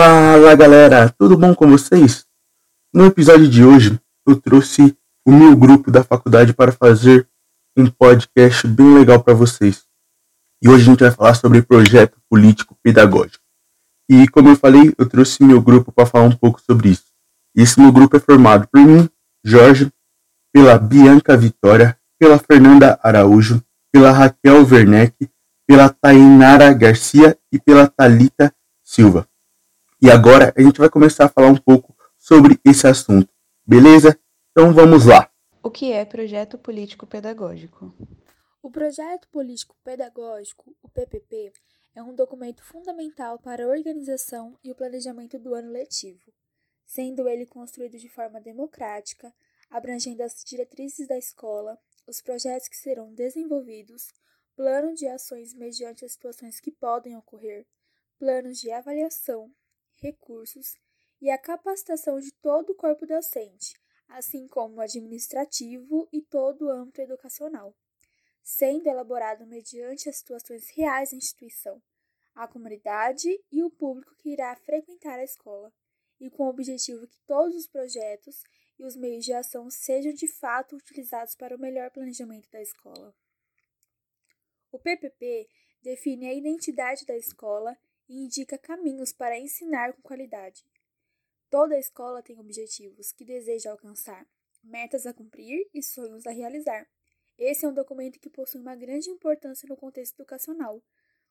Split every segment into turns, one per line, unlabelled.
Fala galera, tudo bom com vocês? No episódio de hoje eu trouxe o meu grupo da faculdade para fazer um podcast bem legal para vocês. E hoje a gente vai falar sobre projeto político pedagógico. E como eu falei, eu trouxe meu grupo para falar um pouco sobre isso. Esse meu grupo é formado por mim, Jorge, pela Bianca Vitória, pela Fernanda Araújo, pela Raquel Werneck, pela Tainara Garcia e pela Talita Silva. E agora a gente vai começar a falar um pouco sobre esse assunto, beleza? Então vamos lá.
O que é projeto político pedagógico?
O projeto político pedagógico, o PPP, é um documento fundamental para a organização e o planejamento do ano letivo, sendo ele construído de forma democrática, abrangendo as diretrizes da escola, os projetos que serão desenvolvidos, plano de ações mediante as situações que podem ocorrer, planos de avaliação, recursos e a capacitação de todo o corpo docente, assim como o administrativo e todo o âmbito educacional, sendo elaborado mediante as situações reais da instituição, a comunidade e o público que irá frequentar a escola, e com o objetivo que todos os projetos e os meios de ação sejam de fato utilizados para o melhor planejamento da escola. O PPP define a identidade da escola e indica caminhos para ensinar com qualidade. Toda escola tem objetivos que deseja alcançar, metas a cumprir e sonhos a realizar. Esse é um documento que possui uma grande importância no contexto educacional,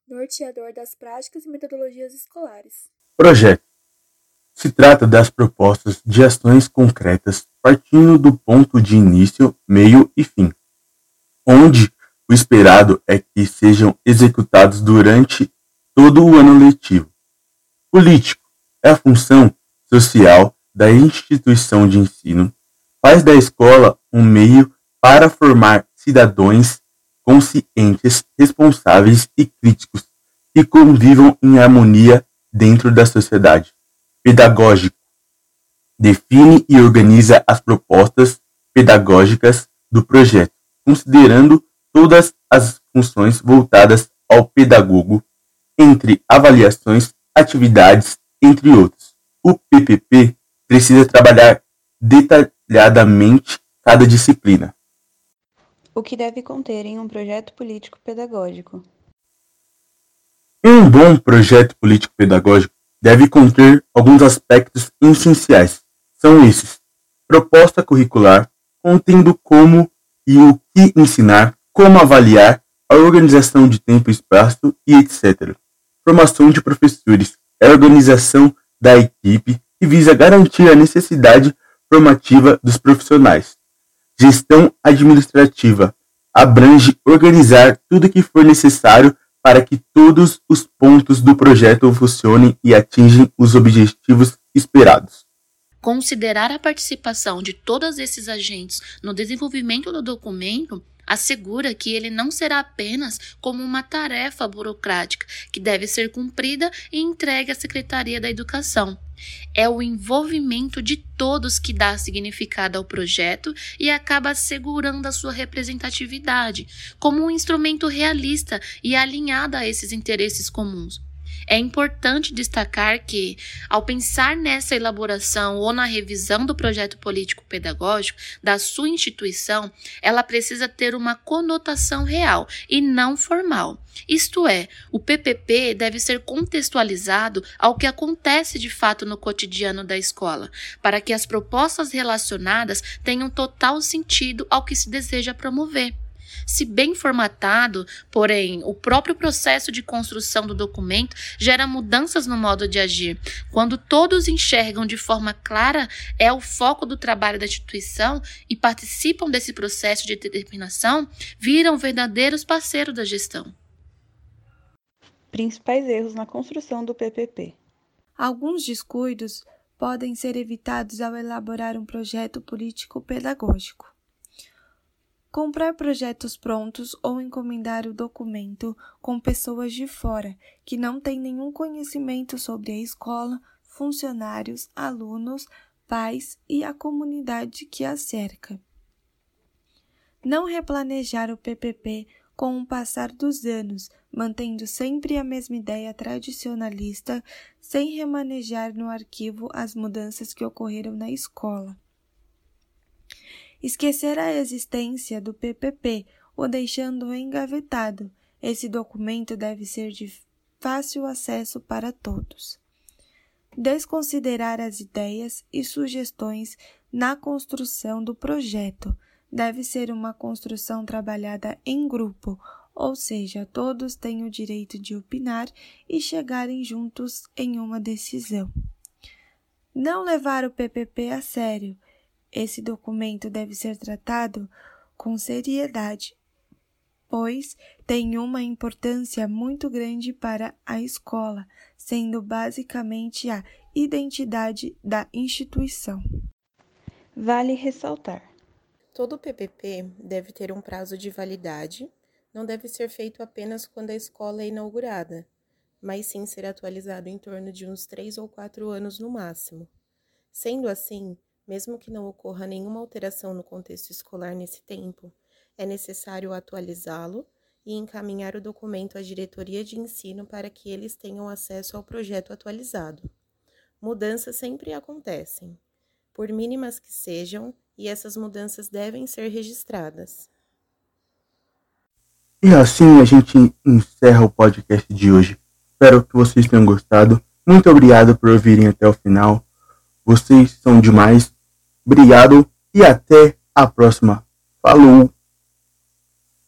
norteador das práticas e metodologias escolares.
Projeto. Se trata das propostas de ações concretas partindo do ponto de início, meio e fim, onde o esperado é que sejam executados durante todo o ano letivo. Político é a função social da instituição de ensino, faz da escola um meio para formar cidadãos conscientes, responsáveis e críticos que convivam em harmonia dentro da sociedade. Pedagógico define e organiza as propostas pedagógicas do projeto, considerando todas as funções voltadas ao pedagogo entre avaliações, atividades, entre outros. O PPP precisa trabalhar detalhadamente cada disciplina.
O que deve conter em um projeto político pedagógico?
Um bom projeto político pedagógico deve conter alguns aspectos essenciais. São esses: proposta curricular, contendo como e o que ensinar, como avaliar, a organização de tempo e espaço e etc formação de professores, é a organização da equipe que visa garantir a necessidade formativa dos profissionais. Gestão administrativa abrange organizar tudo que for necessário para que todos os pontos do projeto funcionem e atingem os objetivos esperados.
Considerar a participação de todos esses agentes no desenvolvimento do documento assegura que ele não será apenas como uma tarefa burocrática que deve ser cumprida e entregue à Secretaria da Educação. É o envolvimento de todos que dá significado ao projeto e acaba assegurando a sua representatividade como um instrumento realista e alinhado a esses interesses comuns. É importante destacar que, ao pensar nessa elaboração ou na revisão do projeto político-pedagógico da sua instituição, ela precisa ter uma conotação real e não formal. Isto é, o PPP deve ser contextualizado ao que acontece de fato no cotidiano da escola, para que as propostas relacionadas tenham total sentido ao que se deseja promover. Se bem formatado, porém, o próprio processo de construção do documento gera mudanças no modo de agir. Quando todos enxergam de forma clara, é o foco do trabalho da instituição e participam desse processo de determinação, viram verdadeiros parceiros da gestão.
Principais erros na construção do PPP.
Alguns descuidos podem ser evitados ao elaborar um projeto político-pedagógico. Comprar projetos prontos ou encomendar o documento com pessoas de fora que não têm nenhum conhecimento sobre a escola, funcionários, alunos, pais e a comunidade que a cerca. Não replanejar o PPP com o passar dos anos, mantendo sempre a mesma ideia tradicionalista, sem remanejar no arquivo as mudanças que ocorreram na escola. Esquecer a existência do PPP, o deixando engavetado. Esse documento deve ser de fácil acesso para todos. Desconsiderar as ideias e sugestões na construção do projeto. Deve ser uma construção trabalhada em grupo, ou seja, todos têm o direito de opinar e chegarem juntos em uma decisão. Não levar o PPP a sério. Esse documento deve ser tratado com seriedade, pois tem uma importância muito grande para a escola, sendo basicamente a identidade da instituição.
Vale ressaltar:
todo PPP deve ter um prazo de validade, não deve ser feito apenas quando a escola é inaugurada, mas sim ser atualizado em torno de uns três ou quatro anos no máximo. Sendo assim, mesmo que não ocorra nenhuma alteração no contexto escolar nesse tempo, é necessário atualizá-lo e encaminhar o documento à diretoria de ensino para que eles tenham acesso ao projeto atualizado. Mudanças sempre acontecem, por mínimas que sejam, e essas mudanças devem ser registradas.
E assim a gente encerra o podcast de hoje. Espero que vocês tenham gostado. Muito obrigado por ouvirem até o final. Vocês são demais. Obrigado e até a próxima. Falou!